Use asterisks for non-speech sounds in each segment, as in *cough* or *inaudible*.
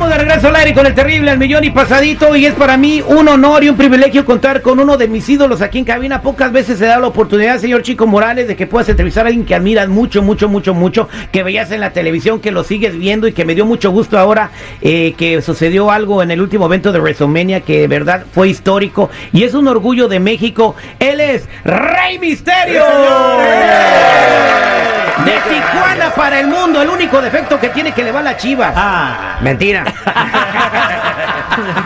De regreso al aire con el terrible al millón y pasadito y es para mí un honor y un privilegio contar con uno de mis ídolos aquí en cabina. Pocas veces se da la oportunidad, señor Chico Morales, de que puedas entrevistar a alguien que admiras mucho, mucho, mucho, mucho, que veías en la televisión, que lo sigues viendo y que me dio mucho gusto ahora eh, que sucedió algo en el último evento de WrestleMania que de verdad fue histórico y es un orgullo de México. Él es Rey Misterio. De Tijuana para el mundo, el único defecto que tiene que le va la chiva. Ah, mentira.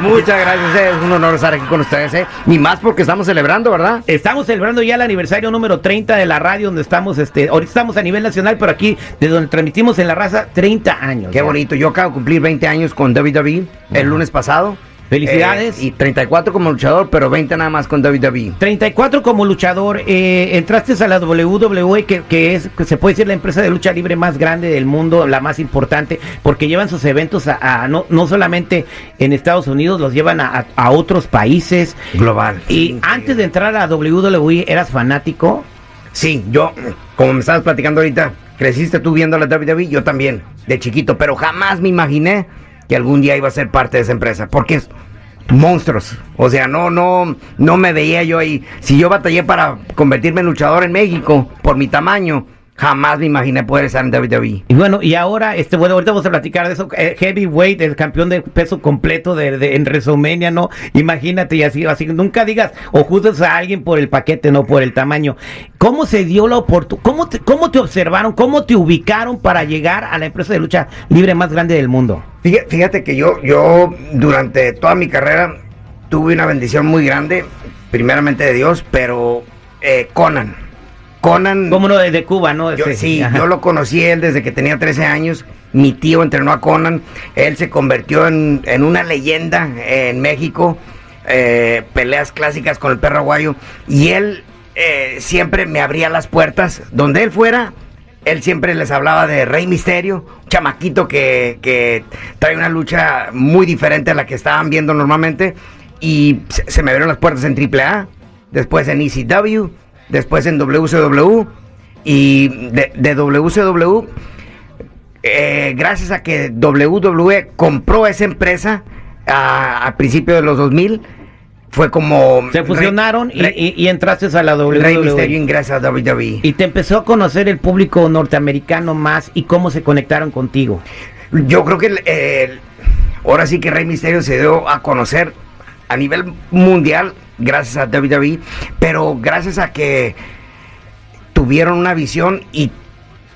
Muchas gracias, es un honor estar aquí con ustedes, ¿eh? Ni más porque estamos celebrando, ¿verdad? Estamos celebrando ya el aniversario número 30 de la radio donde estamos, este, ahorita estamos a nivel nacional, pero aquí, de donde transmitimos en la raza, 30 años. Qué ya. bonito. Yo acabo de cumplir 20 años con WWE el lunes pasado. Felicidades. Eh, y 34 como luchador, pero 20 nada más con WWE. 34 como luchador, eh, entraste a la WWE, que, que es, que se puede decir la empresa de lucha libre más grande del mundo, la más importante, porque llevan sus eventos a, a- no, no solamente en Estados Unidos, los llevan a, a- a otros países. Global. Y antes de entrar a WWE, ¿eras fanático? Sí, yo, como me estabas platicando ahorita, creciste tú viendo la WWE, yo también, de chiquito, pero jamás me imaginé que algún día iba a ser parte de esa empresa, porque es monstruos. O sea, no, no, no me veía yo ahí. Si yo batallé para convertirme en luchador en México por mi tamaño, jamás me imaginé poder estar en WWE. Y bueno, y ahora, este, bueno, ahorita vamos a platicar de eso. Eh, heavyweight, el campeón de peso completo de, de- en WrestleMania, ¿no? Imagínate, y así, así, nunca digas o juzgues a alguien por el paquete, no por el tamaño. ¿Cómo se dio la oportunidad? ¿Cómo te, ¿Cómo te observaron? ¿Cómo te ubicaron para llegar a la empresa de lucha libre más grande del mundo? Fíjate, fíjate que yo, yo durante toda mi carrera tuve una bendición muy grande, primeramente de Dios, pero eh, Conan. Conan. Como uno de Cuba, ¿no? Yo, Este, sí, ajá. yo lo conocí él desde que tenía 13 años. Mi tío entrenó a Conan. Él se convirtió en, en una leyenda en México. eh, peleas clásicas con el perro aguayo. Y él eh, siempre me abría las puertas. Donde él fuera, él siempre les hablaba de Rey Misterio. un Chamaquito que, que trae una lucha muy diferente a la que estaban viendo normalmente. Y se, se me abrieron las puertas en AAA. Después en ECW. Después en WCW. Y de, de WCW, eh, gracias a que WWE compró esa empresa a, a principios de los 2000, fue como... Se fusionaron y, Rey, y- y entraste a la WWE. Rey Misterio ingresa a WWE. Y te empezó a conocer el público norteamericano más y cómo se conectaron contigo. Yo creo que ahora sí que Rey Misterio se dio a conocer a nivel mundial gracias a WWE, pero gracias a que tuvieron una visión y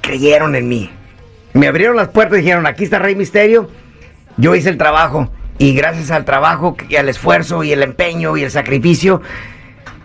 creyeron en mí. Me abrieron las puertas y dijeron, aquí está Rey Misterio, yo hice el trabajo y gracias al trabajo y al esfuerzo y el empeño y el sacrificio,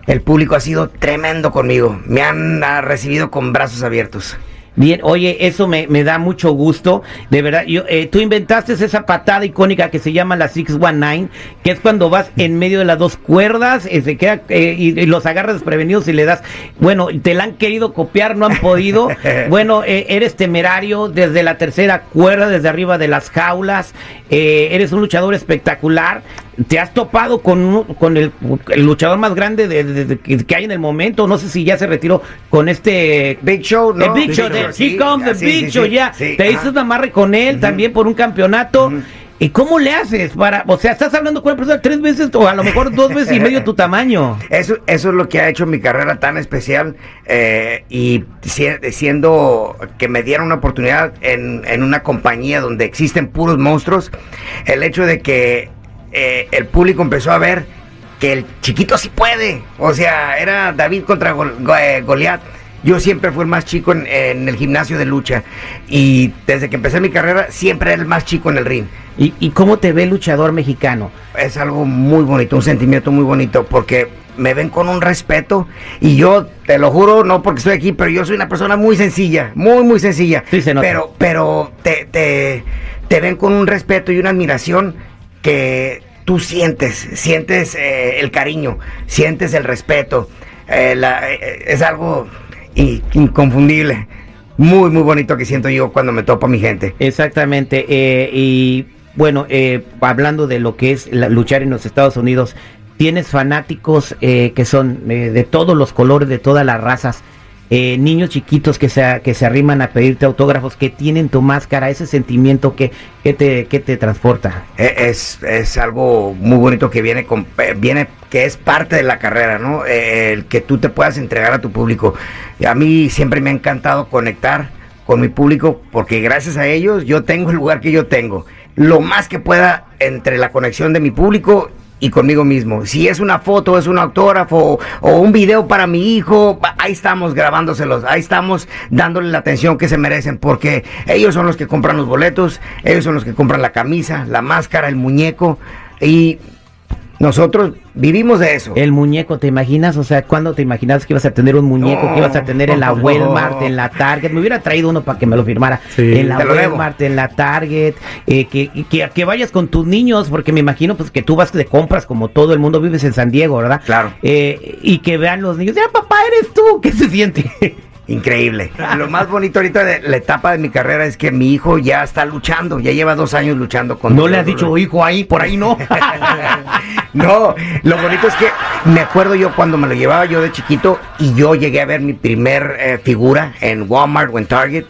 el público ha sido tremendo conmigo. Me han ah, recibido con brazos abiertos. Bien, oye, eso me, me da mucho gusto, de verdad. Yo, eh, tú inventaste esa patada icónica que se llama la 619, que es cuando vas en medio de las dos cuerdas, eh, se queda, eh, y, y los agarras desprevenidos y le das. Bueno, te la han querido copiar, no han podido. *laughs* bueno, eh, eres temerario desde la tercera cuerda, desde arriba de las jaulas. eh, eres un luchador espectacular. Te has topado con, con el, el luchador más grande de, de- de- que hay en el momento. No sé si ya se retiró con este Big Show, ¿no? el Big Big Show, Show, de Here sí, Comes the ah, sí, Big sí, Show, sí, ya. sí, Te ajá. hizo un amarre con él también por un campeonato. ¿Y cómo le haces para, o sea, estás hablando con una persona tres veces o a lo mejor dos veces y medio tu tamaño? *laughs* Eso, eso es lo que ha hecho mi carrera tan especial eh, y si- siendo que me dieron una oportunidad en, en una compañía donde existen puros monstruos, el hecho de que eh, el público empezó a ver que el chiquito sí puede, o sea, era David contra Gol- Go- eh, Goliat. Yo siempre fui el más chico en, en el gimnasio de lucha y desde que empecé mi carrera siempre era el más chico en el ring ¿Y, y cómo te ve el luchador mexicano? es algo muy bonito, un sentimiento muy bonito, porque me ven con un respeto y yo te lo juro, no porque estoy aquí, pero yo soy una persona muy sencilla, muy, muy sencilla. Sí, se nota. Pero, pero te, te, te ven con un respeto y una admiración que tú sientes, sientes eh, el cariño, sientes el respeto. eh, la- eh, es algo inconfundible, muy, muy bonito que siento yo cuando me topo a mi gente. Exactamente. eh, y bueno, eh, hablando de lo que es la- luchar en los Estados Unidos, tienes fanáticos eh, que son eh, de todos los colores, de todas las razas. Eh, niños chiquitos que se, que se arriman a pedirte autógrafos, que tienen tu máscara, ese sentimiento que, que, te, que te transporta. E, es, es algo muy bonito que viene, con, viene que es parte de la carrera, ¿no? Eh, el que tú te puedas entregar a tu público. Y a mí siempre me ha encantado conectar con mi público porque gracias a ellos yo tengo el lugar que yo tengo. Lo más que pueda entre la conexión de mi público y conmigo mismo. Si es una foto, es un autógrafo o un video para mi hijo, ahí estamos grabándoselos, ahí estamos dándole la atención que se merecen, porque ellos son los que compran los boletos, ellos son los que compran la camisa, la máscara, el muñeco, y nosotros vivimos de eso. El muñeco, ¿te imaginas? O sea, ¿cuándo te imaginas que ibas a tener un muñeco que ibas a tener en la *laughs* Walmart, en la Target? Me hubiera traído uno para que me lo firmara. en la Walmart, en la Target, eh, que, que, que, vayas con tus niños, porque me imagino pues que tú vas de compras como todo el mundo, vives en San Diego, ¿verdad? Claro. Eh, y que vean los niños, ya papá, eres tú, *laughs* ¿qué se siente? Increíble. Lo más bonito ahorita de la etapa de mi carrera es que mi hijo ya está luchando, ya lleva dos años luchando con. No le has dicho hijo ahí, por ahí no. *laughs* no, lo bonito es que me acuerdo yo cuando me lo llevaba yo de chiquito y yo llegué a ver mi primer eh, figura en Walmart o en Target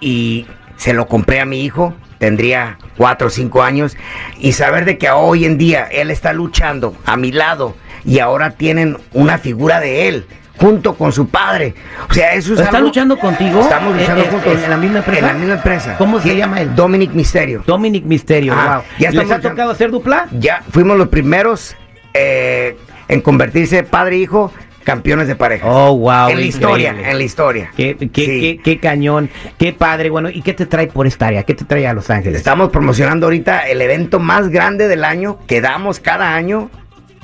y se lo compré a mi hijo. Tendría cuatro o cinco años y saber de que hoy en día él está luchando a mi lado y ahora tienen una figura de él junto con su padre. O sea, eso es ¿Está luchando contigo? Estamos luchando eh, juntos. ¿En la misma empresa? En la misma empresa. ¿Cómo se llama él? Dominic Misterio. Dominic Misterio, wow. ¿Ya ¿Les ha tocado hacer dupla? Ya, fuimos los primeros eh, en convertirse padre e hijo campeones de pareja. Oh, wow. En la historia, en la historia. Qué, qué, qué, qué, cañón, qué padre. Bueno, ¿y qué te trae por esta área? ¿Qué te trae a Los Ángeles? Estamos promocionando ahorita el evento más grande del año que damos cada año,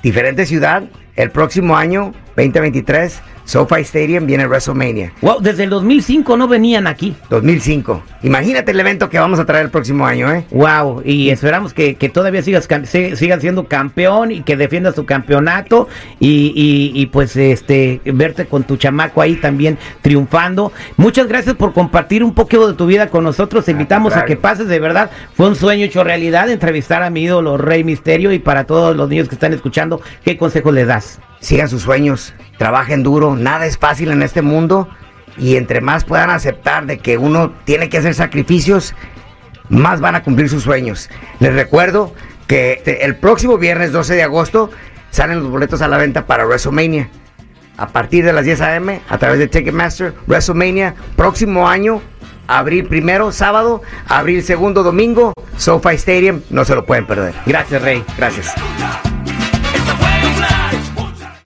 diferente ciudad, el próximo año, 2023 SoFi Stadium viene WrestleMania. Wow, desde el 2005 no venían aquí. 2005. Imagínate el evento que vamos a traer el próximo año, ¿eh? Wow, y esperamos que, todavía sigas, sigas siendo campeón y que defiendas tu campeonato y, y, pues este verte con tu chamaco ahí también triunfando. Muchas gracias por compartir un poquito de tu vida con nosotros. Te invitamos a que pases de verdad. Fue un sueño hecho realidad entrevistar a mi ídolo Rey Misterio y para todos los niños que están escuchando, ¿qué consejo le das? Sigan sus sueños, trabajen duro, nada es fácil en este mundo y entre más puedan aceptar de que uno tiene que hacer sacrificios, más van a cumplir sus sueños. Les recuerdo que el próximo viernes 12 de agosto salen los boletos a la venta para WrestleMania. A partir de las 10 a.m. a través de Ticketmaster, WrestleMania, próximo año, abril primero, sábado, abril segundo, domingo, SoFi Stadium, no se lo pueden perder. Gracias, Rey. Gracias.